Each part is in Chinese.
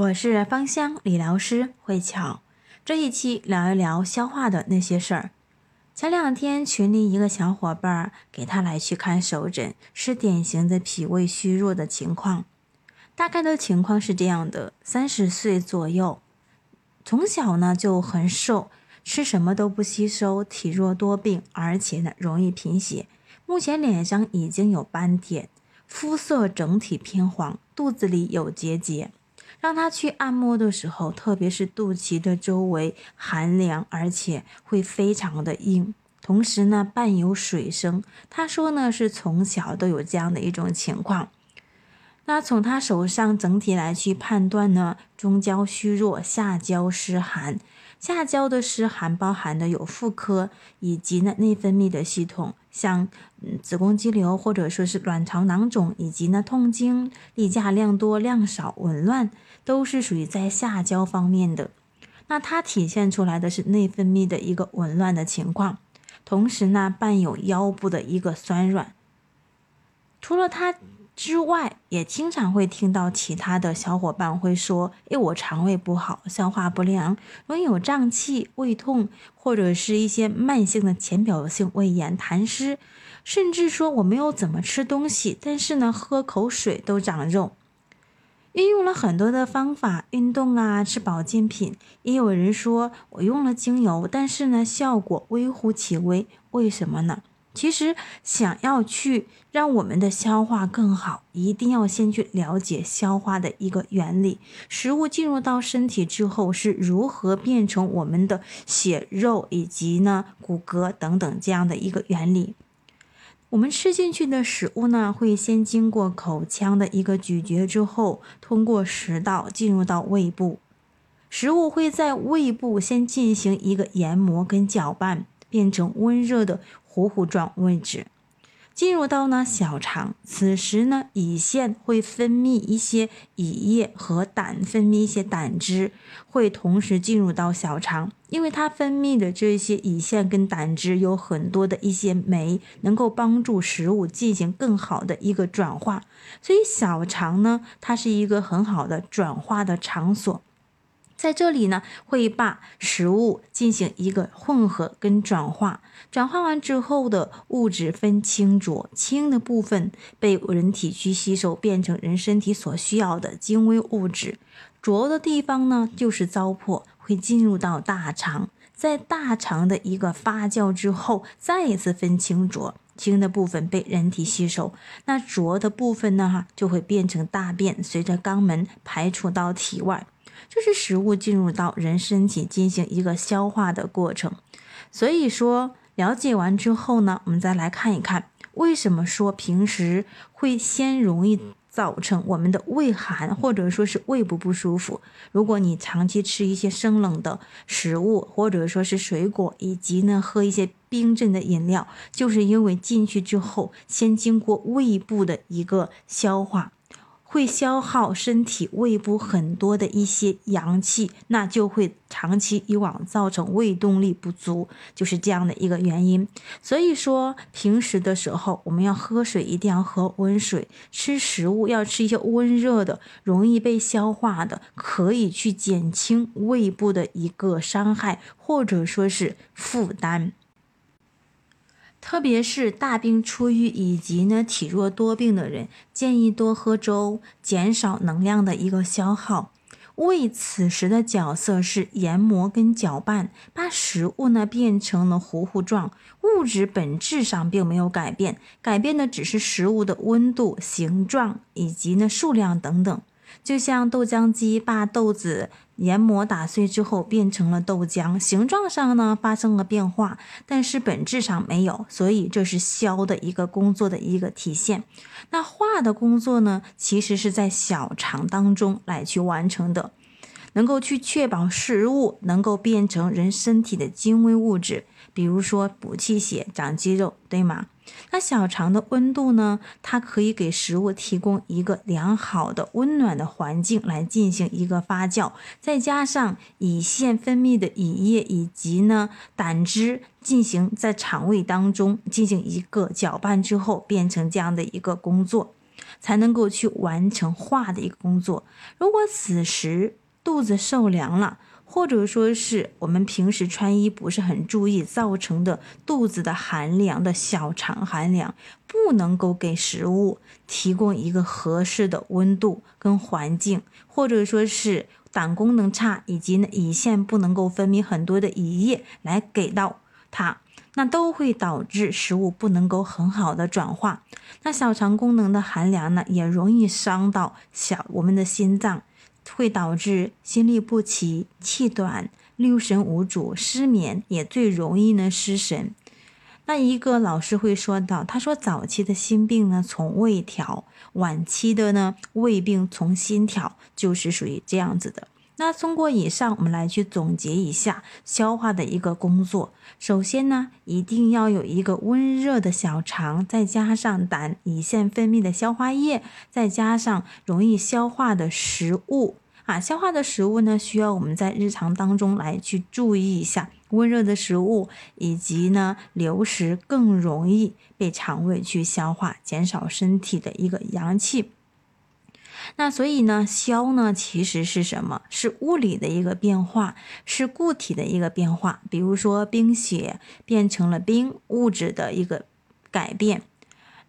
我是芳香理疗师慧巧，这一期聊一聊消化的那些事儿。前两天群里一个小伙伴儿给他来去看手诊，是典型的脾胃虚弱的情况。大概的情况是这样的：三十岁左右，从小呢就很瘦，吃什么都不吸收，体弱多病，而且呢容易贫血。目前脸上已经有斑点，肤色整体偏黄，肚子里有结节。让他去按摩的时候，特别是肚脐的周围寒凉，而且会非常的硬，同时呢伴有水声。他说呢是从小都有这样的一种情况。那从他手上整体来去判断呢，中焦虚弱，下焦湿寒。下焦的湿寒包含的有妇科以及呢内分泌的系统，像子宫肌瘤或者说是卵巢囊肿，以及呢痛经、例假量多量少、紊乱，都是属于在下焦方面的。那它体现出来的是内分泌的一个紊乱的情况，同时呢伴有腰部的一个酸软。除了它。之外，也经常会听到其他的小伙伴会说：“诶，我肠胃不好，消化不良，容易有胀气、胃痛，或者是一些慢性的浅表性胃炎、痰湿，甚至说我没有怎么吃东西，但是呢，喝口水都长肉。”运用了很多的方法，运动啊，吃保健品，也有人说我用了精油，但是呢，效果微乎其微，为什么呢？其实想要去让我们的消化更好，一定要先去了解消化的一个原理。食物进入到身体之后是如何变成我们的血肉以及呢骨骼等等这样的一个原理。我们吃进去的食物呢，会先经过口腔的一个咀嚼之后，通过食道进入到胃部。食物会在胃部先进行一个研磨跟搅拌，变成温热的。糊糊状位置，进入到呢小肠，此时呢胰腺会分泌一些胰液和胆分泌一些胆汁，会同时进入到小肠，因为它分泌的这些胰腺跟胆汁有很多的一些酶，能够帮助食物进行更好的一个转化，所以小肠呢，它是一个很好的转化的场所。在这里呢，会把食物进行一个混合跟转化，转化完之后的物质分清浊，清的部分被人体去吸收，变成人身体所需要的精微物质；浊的地方呢，就是糟粕，会进入到大肠，在大肠的一个发酵之后，再一次分清浊，清的部分被人体吸收，那浊的部分呢，哈，就会变成大便，随着肛门排出到体外。这是食物进入到人身体进行一个消化的过程，所以说了解完之后呢，我们再来看一看为什么说平时会先容易造成我们的胃寒或者说是胃部不舒服。如果你长期吃一些生冷的食物，或者说是水果，以及呢喝一些冰镇的饮料，就是因为进去之后先经过胃部的一个消化。会消耗身体胃部很多的一些阳气，那就会长期以往造成胃动力不足，就是这样的一个原因。所以说，平时的时候我们要喝水，一定要喝温水；吃食物要吃一些温热的，容易被消化的，可以去减轻胃部的一个伤害，或者说是负担。特别是大病初愈以及呢体弱多病的人，建议多喝粥，减少能量的一个消耗。胃此时的角色是研磨跟搅拌，把食物呢变成了糊糊状，物质本质上并没有改变，改变的只是食物的温度、形状以及呢数量等等。就像豆浆机把豆子研磨打碎之后变成了豆浆，形状上呢发生了变化，但是本质上没有，所以这是消的一个工作的一个体现。那化的工作呢，其实是在小肠当中来去完成的，能够去确保食物能够变成人身体的精微物质，比如说补气血、长肌肉，对吗？那小肠的温度呢？它可以给食物提供一个良好的温暖的环境来进行一个发酵，再加上胰腺分泌的胰液以及呢胆汁进行在肠胃当中进行一个搅拌之后，变成这样的一个工作。才能够去完成化的一个工作。如果此时肚子受凉了，或者说是我们平时穿衣不是很注意，造成的肚子的寒凉的小肠寒凉，不能够给食物提供一个合适的温度跟环境，或者说是胆功能差，以及呢胰腺不能够分泌很多的胰液来给到它，那都会导致食物不能够很好的转化。那小肠功能的寒凉呢，也容易伤到小我们的心脏。会导致心律不齐、气短、六神无主、失眠，也最容易呢失神。那一个老师会说到，他说早期的心病呢从胃调，晚期的呢胃病从心调，就是属于这样子的。那通过以上，我们来去总结一下消化的一个工作。首先呢，一定要有一个温热的小肠，再加上胆胰腺分泌的消化液，再加上容易消化的食物啊。消化的食物呢，需要我们在日常当中来去注意一下，温热的食物以及呢流食更容易被肠胃去消化，减少身体的一个阳气。那所以呢，消呢其实是什么？是物理的一个变化，是固体的一个变化。比如说冰雪变成了冰，物质的一个改变。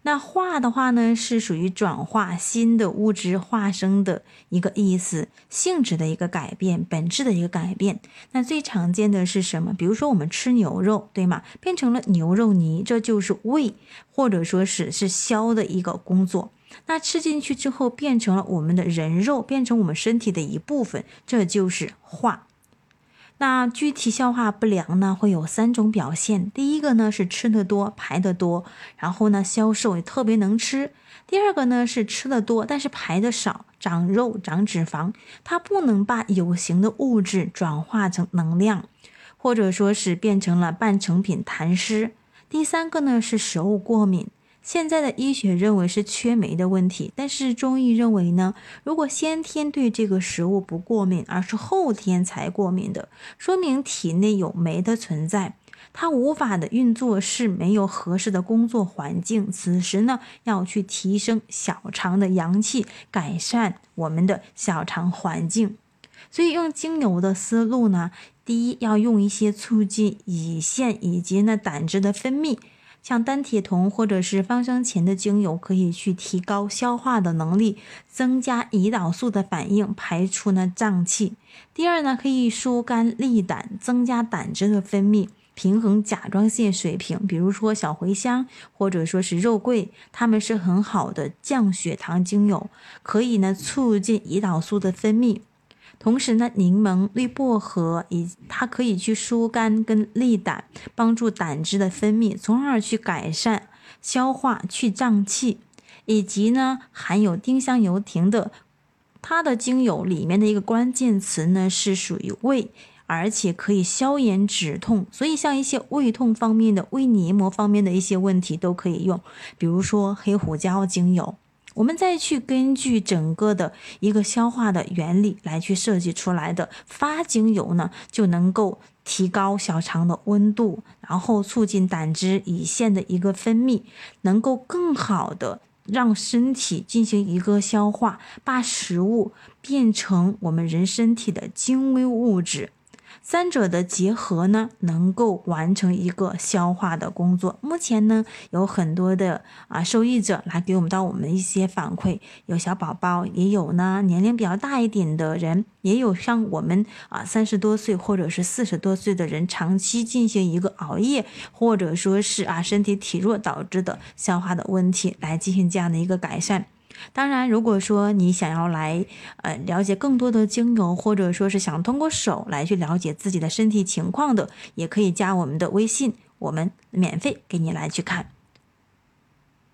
那化的话呢，是属于转化新的物质化生的一个意思，性质的一个改变，本质的一个改变。那最常见的是什么？比如说我们吃牛肉，对吗？变成了牛肉泥，这就是胃或者说是是消的一个工作。那吃进去之后，变成了我们的人肉，变成我们身体的一部分，这就是化。那具体消化不良呢，会有三种表现。第一个呢是吃的多，排的多，然后呢消瘦也特别能吃。第二个呢是吃的多，但是排的少，长肉长脂肪，它不能把有形的物质转化成能量，或者说是变成了半成品痰湿。第三个呢是食物过敏。现在的医学认为是缺酶的问题，但是中医认为呢，如果先天对这个食物不过敏，而是后天才过敏的，说明体内有酶的存在，它无法的运作是没有合适的工作环境。此时呢，要去提升小肠的阳气，改善我们的小肠环境。所以用精油的思路呢，第一要用一些促进胰腺以及呢胆汁的分泌。像丹铁酮或者是芳香前的精油，可以去提高消化的能力，增加胰岛素的反应，排出呢胀气。第二呢，可以疏肝利胆，增加胆汁的分泌，平衡甲状腺水平。比如说小茴香或者说是肉桂，它们是很好的降血糖精油，可以呢促进胰岛素的分泌。同时呢，柠檬、绿薄荷以它可以去疏肝跟利胆，帮助胆汁的分泌，从而去改善消化、去胀气。以及呢，含有丁香油亭的，它的精油里面的一个关键词呢是属于胃，而且可以消炎止痛。所以像一些胃痛方面的、胃黏膜方面的一些问题都可以用，比如说黑胡椒精油。我们再去根据整个的一个消化的原理来去设计出来的发精油呢，就能够提高小肠的温度，然后促进胆汁、胰腺的一个分泌，能够更好的让身体进行一个消化，把食物变成我们人身体的精微物质。三者的结合呢，能够完成一个消化的工作。目前呢，有很多的啊受益者来给我们到我们一些反馈，有小宝宝，也有呢年龄比较大一点的人，也有像我们啊三十多岁或者是四十多岁的人，长期进行一个熬夜，或者说是啊身体体弱导致的消化的问题，来进行这样的一个改善。当然，如果说你想要来呃了解更多的精油，或者说是想通过手来去了解自己的身体情况的，也可以加我们的微信，我们免费给你来去看。